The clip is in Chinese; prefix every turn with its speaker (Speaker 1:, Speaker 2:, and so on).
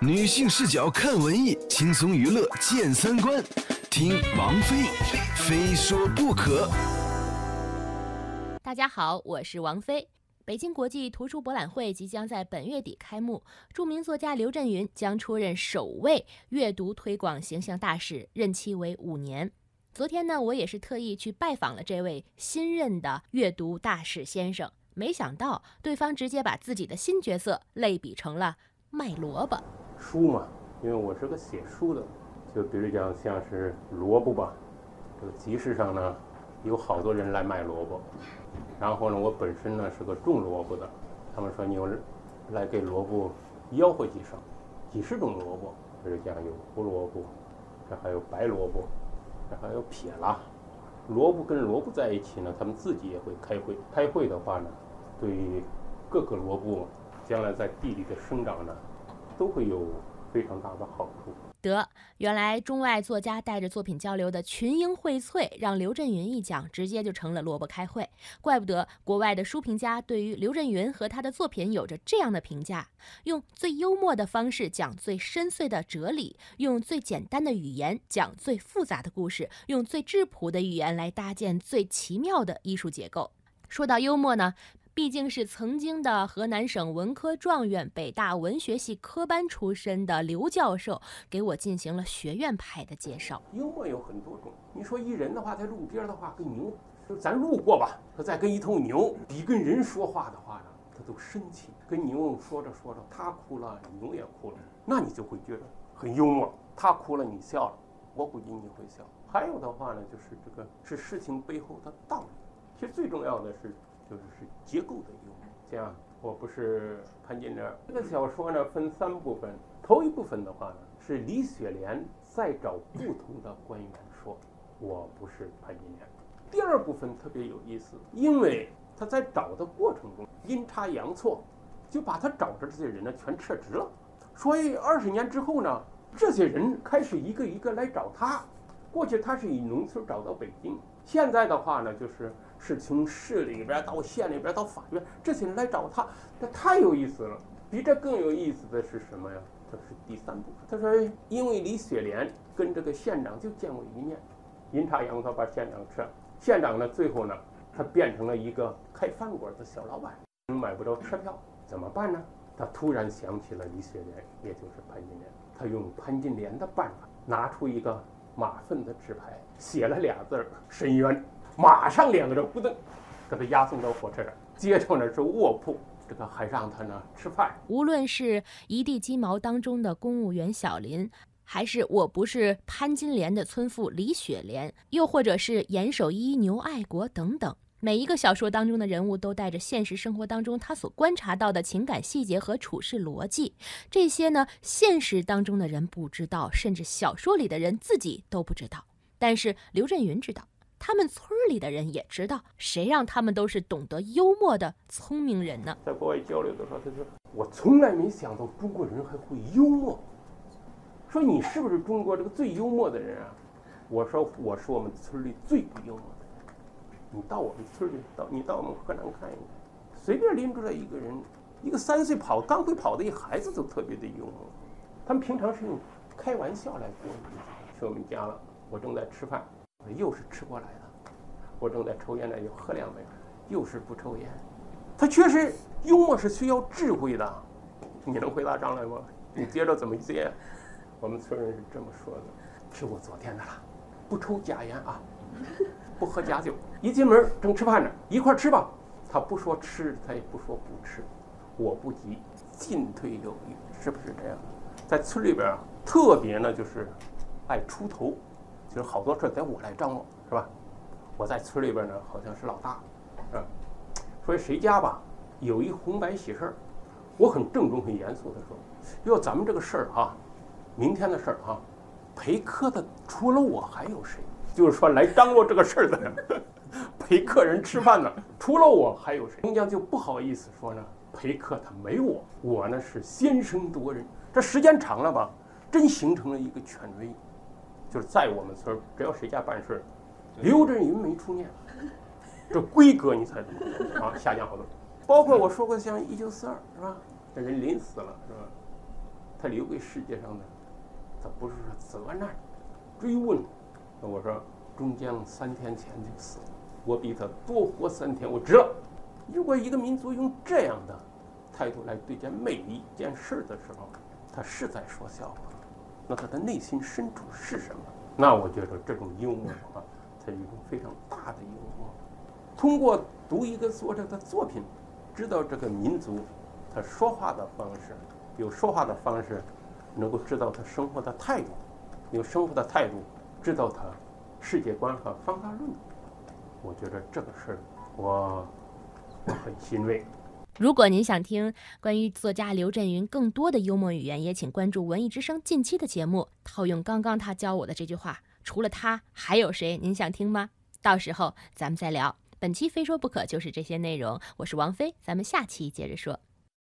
Speaker 1: 女性视角看文艺，轻松娱乐见三观。听王菲，非说不可。
Speaker 2: 大家好，我是王菲。北京国际图书博览会即将在本月底开幕，著名作家刘震云将出任首位阅读推广形象大使，任期为五年。昨天呢，我也是特意去拜访了这位新任的阅读大使先生，没想到对方直接把自己的新角色类比成了卖萝卜。
Speaker 3: 书嘛，因为我是个写书的，就比如讲像是萝卜吧，这个集市上呢有好多人来卖萝卜。然后呢，我本身呢是个种萝卜的，他们说你有来给萝卜吆喝几声，几十种萝卜，比如讲有胡萝卜，这还有白萝卜，这还有撇啦。萝卜跟萝卜在一起呢，他们自己也会开会。开会的话呢，对于各个萝卜将来在地里的生长呢，都会有非常大的好处。
Speaker 2: 得，原来中外作家带着作品交流的群英荟萃，让刘震云一讲，直接就成了萝卜开会。怪不得国外的书评家对于刘震云和他的作品有着这样的评价：用最幽默的方式讲最深邃的哲理，用最简单的语言讲最复杂的故事，用最质朴的语言来搭建最奇妙的艺术结构。说到幽默呢？毕竟是曾经的河南省文科状元、北大文学系科班出身的刘教授，给我进行了学院派的介绍。
Speaker 3: 幽默有很多种，你说一人的话，在路边的话跟牛，就咱路过吧，他再跟一头牛比跟人说话的话呢，他都生气。跟牛说着说着，他哭了，牛也哭了，那你就会觉得很幽默。他哭了，你笑了，我估计你会笑。还有的话呢，就是这个是事情背后的道理。其实最重要的是。就是是结构的幽默。像我不是潘金莲这个小说呢，分三部分。头一部分的话呢，是李雪莲在找不同的官员说：“我不是潘金莲。”第二部分特别有意思，因为他在找的过程中阴差阳错，就把他找的这些人呢全撤职了。所以二十年之后呢，这些人开始一个一个来找他。过去他是以农村找到北京，现在的话呢，就是。是从市里边到县里边到法院，这些人来找他，这太有意思了。比这更有意思的是什么呀？这是第三部分。他说，因为李雪莲跟这个县长就见过一面，阴差阳错把县长撤。县长呢，最后呢，他变成了一个开饭馆的小老板，买不着车票，怎么办呢？他突然想起了李雪莲，也就是潘金莲。他用潘金莲的办法，拿出一个马粪的纸牌，写了俩字儿“深渊”。马上两个人扑腾，给他押送到火车站，接着呢是卧铺，这个还让他呢吃饭。
Speaker 2: 无论是一地鸡毛当中的公务员小林，还是我不是潘金莲的村妇李雪莲，又或者是严守一牛爱国等等，每一个小说当中的人物都带着现实生活当中他所观察到的情感细节和处事逻辑，这些呢现实当中的人不知道，甚至小说里的人自己都不知道，但是刘震云知道。他们村里的人也知道，谁让他们都是懂得幽默的聪明人呢？
Speaker 3: 在国外交流的时候，他说：“我从来没想到中国人还会幽默。”说你是不是中国这个最幽默的人啊？我说我是我们村里最不幽默的人。你到我们村里，到你到我们河南看一看，随便拎出来一个人，一个三岁跑刚会跑的一孩子都特别的幽默。他们平常是用开玩笑来过。去我们家了，我正在吃饭。又是吃过来的，我正在抽烟呢，又喝两杯，又是不抽烟。他确实幽默是需要智慧的，你能回答上来吗？你接着怎么接？我们村人是这么说的：吃过昨天的了，不抽假烟啊，不喝假酒。一进门正吃饭呢，一块吃吧。他不说吃，他也不说不吃。我不急，进退有余，是不是这样？在村里边啊，特别呢就是爱出头。就是好多事儿得我来张罗，是吧？我在村里边呢，好像是老大，是吧？所以谁家吧有一红白喜事儿，我很郑重、很严肃的说：“要咱们这个事儿哈，明天的事儿哈，陪客的除了我还有谁？就是说来张罗这个事儿的，陪客人吃饭的，除了我还有谁？人家就不好意思说呢，陪客他没我，我呢是先声夺人。这时间长了吧，真形成了一个权威。”就是在我们村，只要谁家办事儿，刘震云没出面，这规格你猜怎么啊？下降好多。包括我说过像一九四二是吧？这人临死了是吧？他留给世界上的，他不是说责难、追问。我说，中将三天前就死了，我比他多活三天，我值了。如果一个民族用这样的态度来对待每一件事的时候，他是在说笑话，那他的内心深处是什么？那我觉得这种幽默啊，它是一种非常大的幽默。通过读一个作者的作品，知道这个民族他说话的方式，有说话的方式，能够知道他生活的态度，有生活的态度，知道他世界观和方法论。我觉得这个事儿，我很欣慰。
Speaker 2: 如果您想听关于作家刘震云更多的幽默语言，也请关注文艺之声近期的节目。套用刚刚他教我的这句话，除了他还有谁？您想听吗？到时候咱们再聊。本期非说不可就是这些内容，我是王菲，咱们下期接着说。